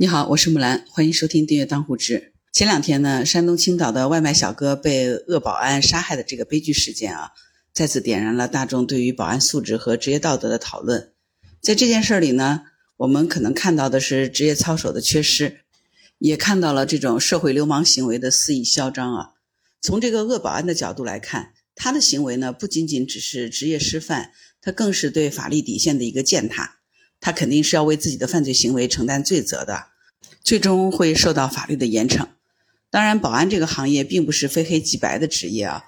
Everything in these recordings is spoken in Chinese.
你好，我是木兰，欢迎收听订阅当户知。前两天呢，山东青岛的外卖小哥被恶保安杀害的这个悲剧事件啊，再次点燃了大众对于保安素质和职业道德的讨论。在这件事里呢，我们可能看到的是职业操守的缺失，也看到了这种社会流氓行为的肆意嚣张啊。从这个恶保安的角度来看，他的行为呢，不仅仅只是职业失范，他更是对法律底线的一个践踏。他肯定是要为自己的犯罪行为承担罪责的，最终会受到法律的严惩。当然，保安这个行业并不是非黑即白的职业啊，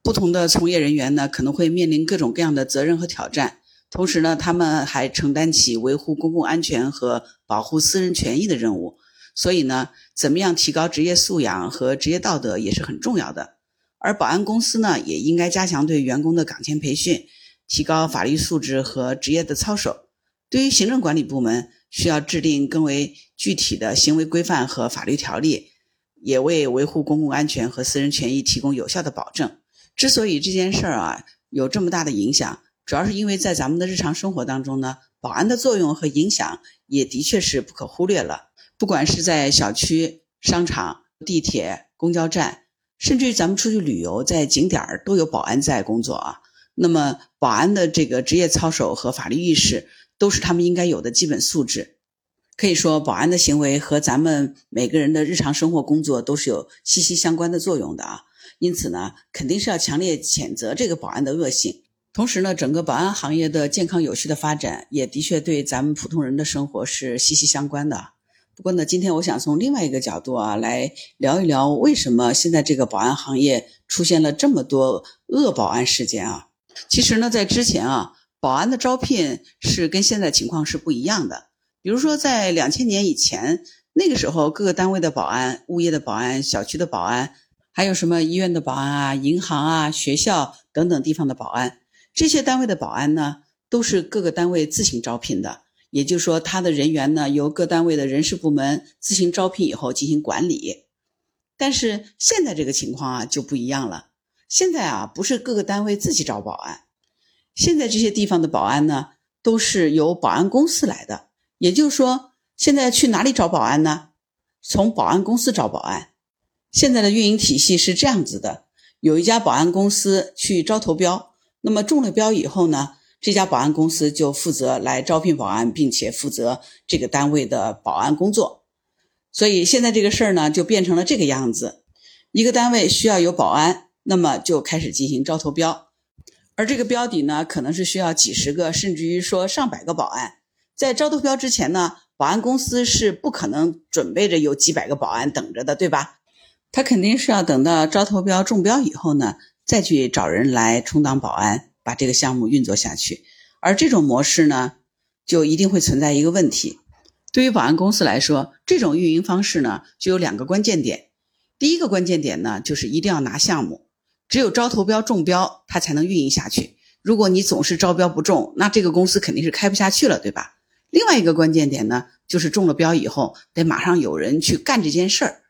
不同的从业人员呢可能会面临各种各样的责任和挑战，同时呢，他们还承担起维护公共安全和保护私人权益的任务。所以呢，怎么样提高职业素养和职业道德也是很重要的。而保安公司呢，也应该加强对员工的岗前培训，提高法律素质和职业的操守。对于行政管理部门，需要制定更为具体的行为规范和法律条例，也为维护公共安全和私人权益提供有效的保证。之所以这件事儿啊有这么大的影响，主要是因为在咱们的日常生活当中呢，保安的作用和影响也的确是不可忽略了。不管是在小区、商场、地铁、公交站，甚至于咱们出去旅游，在景点儿都有保安在工作啊。那么，保安的这个职业操守和法律意识。都是他们应该有的基本素质，可以说，保安的行为和咱们每个人的日常生活工作都是有息息相关的作用的啊。因此呢，肯定是要强烈谴责这个保安的恶性。同时呢，整个保安行业的健康有序的发展，也的确对咱们普通人的生活是息息相关的。不过呢，今天我想从另外一个角度啊，来聊一聊为什么现在这个保安行业出现了这么多恶保安事件啊。其实呢，在之前啊。保安的招聘是跟现在情况是不一样的。比如说，在两千年以前，那个时候各个单位的保安、物业的保安、小区的保安，还有什么医院的保安啊、银行啊、学校等等地方的保安，这些单位的保安呢，都是各个单位自行招聘的。也就是说，他的人员呢，由各单位的人事部门自行招聘以后进行管理。但是现在这个情况啊就不一样了。现在啊，不是各个单位自己招保安。现在这些地方的保安呢，都是由保安公司来的。也就是说，现在去哪里找保安呢？从保安公司找保安。现在的运营体系是这样子的：有一家保安公司去招投标，那么中了标以后呢，这家保安公司就负责来招聘保安，并且负责这个单位的保安工作。所以现在这个事儿呢，就变成了这个样子：一个单位需要有保安，那么就开始进行招投标。而这个标底呢，可能是需要几十个，甚至于说上百个保安。在招投标之前呢，保安公司是不可能准备着有几百个保安等着的，对吧？他肯定是要等到招投标中标以后呢，再去找人来充当保安，把这个项目运作下去。而这种模式呢，就一定会存在一个问题。对于保安公司来说，这种运营方式呢，就有两个关键点。第一个关键点呢，就是一定要拿项目。只有招投标中标，它才能运营下去。如果你总是招标不中，那这个公司肯定是开不下去了，对吧？另外一个关键点呢，就是中了标以后，得马上有人去干这件事儿，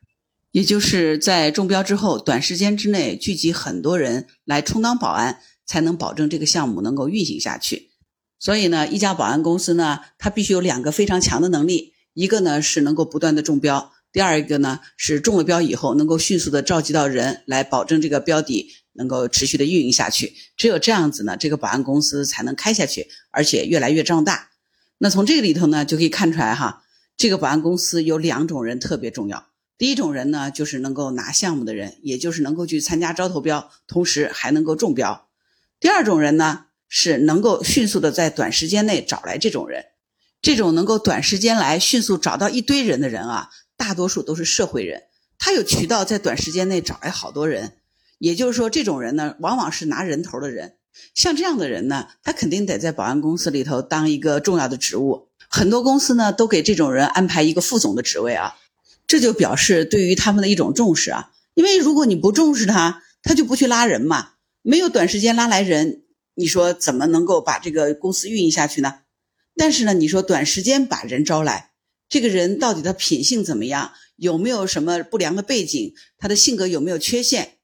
也就是在中标之后，短时间之内聚集很多人来充当保安，才能保证这个项目能够运行下去。所以呢，一家保安公司呢，它必须有两个非常强的能力，一个呢是能够不断的中标。第二一个呢，是中了标以后，能够迅速的召集到人来，保证这个标的能够持续的运营下去。只有这样子呢，这个保安公司才能开下去，而且越来越壮大。那从这个里头呢，就可以看出来哈，这个保安公司有两种人特别重要。第一种人呢，就是能够拿项目的人，也就是能够去参加招投标，同时还能够中标。第二种人呢，是能够迅速的在短时间内找来这种人。这种能够短时间来迅速找到一堆人的人啊。大多数都是社会人，他有渠道在短时间内找来好多人，也就是说，这种人呢，往往是拿人头的人。像这样的人呢，他肯定得在保安公司里头当一个重要的职务。很多公司呢，都给这种人安排一个副总的职位啊，这就表示对于他们的一种重视啊。因为如果你不重视他，他就不去拉人嘛，没有短时间拉来人，你说怎么能够把这个公司运营下去呢？但是呢，你说短时间把人招来。这个人到底他品性怎么样？有没有什么不良的背景？他的性格有没有缺陷？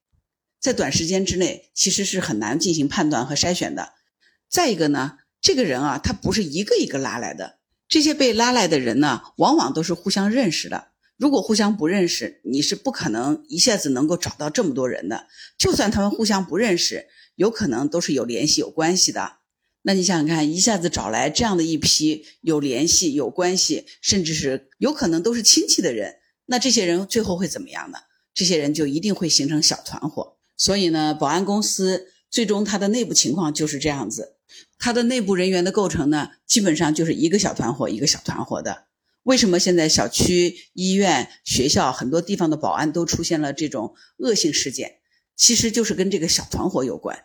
在短时间之内，其实是很难进行判断和筛选的。再一个呢，这个人啊，他不是一个一个拉来的，这些被拉来的人呢，往往都是互相认识的。如果互相不认识，你是不可能一下子能够找到这么多人的。就算他们互相不认识，有可能都是有联系、有关系的。那你想想看，一下子找来这样的一批有联系、有关系，甚至是有可能都是亲戚的人，那这些人最后会怎么样呢？这些人就一定会形成小团伙。所以呢，保安公司最终它的内部情况就是这样子，它的内部人员的构成呢，基本上就是一个小团伙一个小团伙的。为什么现在小区、医院、学校很多地方的保安都出现了这种恶性事件？其实就是跟这个小团伙有关。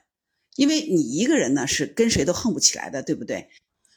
因为你一个人呢是跟谁都横不起来的，对不对？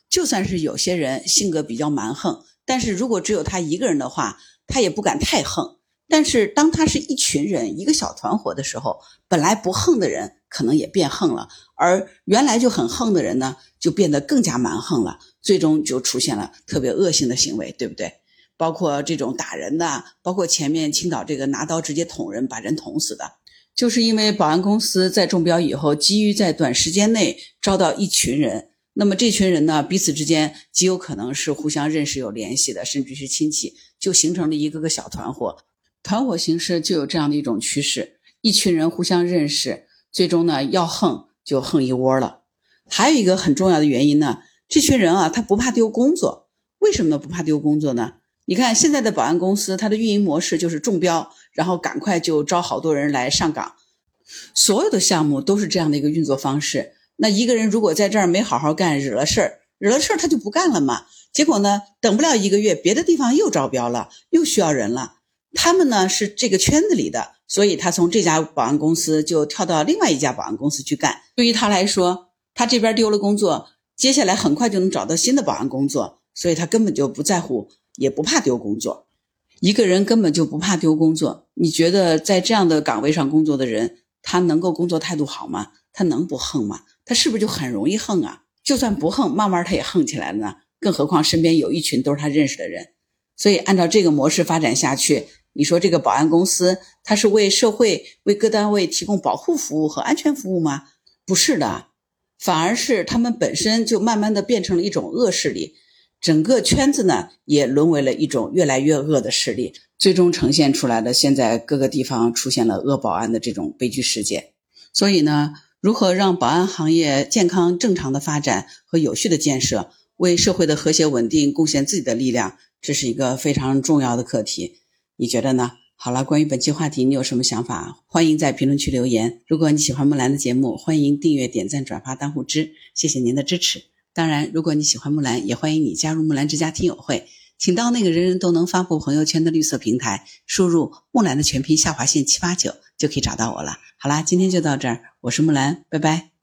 就算是有些人性格比较蛮横，但是如果只有他一个人的话，他也不敢太横。但是当他是一群人、一个小团伙的时候，本来不横的人可能也变横了，而原来就很横的人呢，就变得更加蛮横了。最终就出现了特别恶性的行为，对不对？包括这种打人的，包括前面青岛这个拿刀直接捅人，把人捅死的，就是因为保安公司在中标以后，急于在短时间内招到一群人，那么这群人呢，彼此之间极有可能是互相认识、有联系的，甚至是亲戚，就形成了一个个小团伙。团伙形式就有这样的一种趋势，一群人互相认识，最终呢要横就横一窝了。还有一个很重要的原因呢。这群人啊，他不怕丢工作，为什么？不怕丢工作呢？你看现在的保安公司，它的运营模式就是中标，然后赶快就招好多人来上岗，所有的项目都是这样的一个运作方式。那一个人如果在这儿没好好干，惹了事儿，惹了事儿他就不干了嘛。结果呢，等不了一个月，别的地方又招标了，又需要人了。他们呢是这个圈子里的，所以他从这家保安公司就跳到另外一家保安公司去干。对于他来说，他这边丢了工作。接下来很快就能找到新的保安工作，所以他根本就不在乎，也不怕丢工作。一个人根本就不怕丢工作，你觉得在这样的岗位上工作的人，他能够工作态度好吗？他能不横吗？他是不是就很容易横啊？就算不横，慢慢他也横起来了呢。更何况身边有一群都是他认识的人，所以按照这个模式发展下去，你说这个保安公司，他是为社会、为各单位提供保护服务和安全服务吗？不是的。反而是他们本身就慢慢的变成了一种恶势力，整个圈子呢也沦为了一种越来越恶的势力，最终呈现出来的现在各个地方出现了恶保安的这种悲剧事件。所以呢，如何让保安行业健康正常的发展和有序的建设，为社会的和谐稳定贡献自己的力量，这是一个非常重要的课题。你觉得呢？好了，关于本期话题，你有什么想法？欢迎在评论区留言。如果你喜欢木兰的节目，欢迎订阅、点赞、转发、当护知，谢谢您的支持。当然，如果你喜欢木兰，也欢迎你加入木兰之家听友会，请到那个人人都能发布朋友圈的绿色平台，输入木兰的全拼下划线七八九，就可以找到我了。好啦，今天就到这儿，我是木兰，拜拜。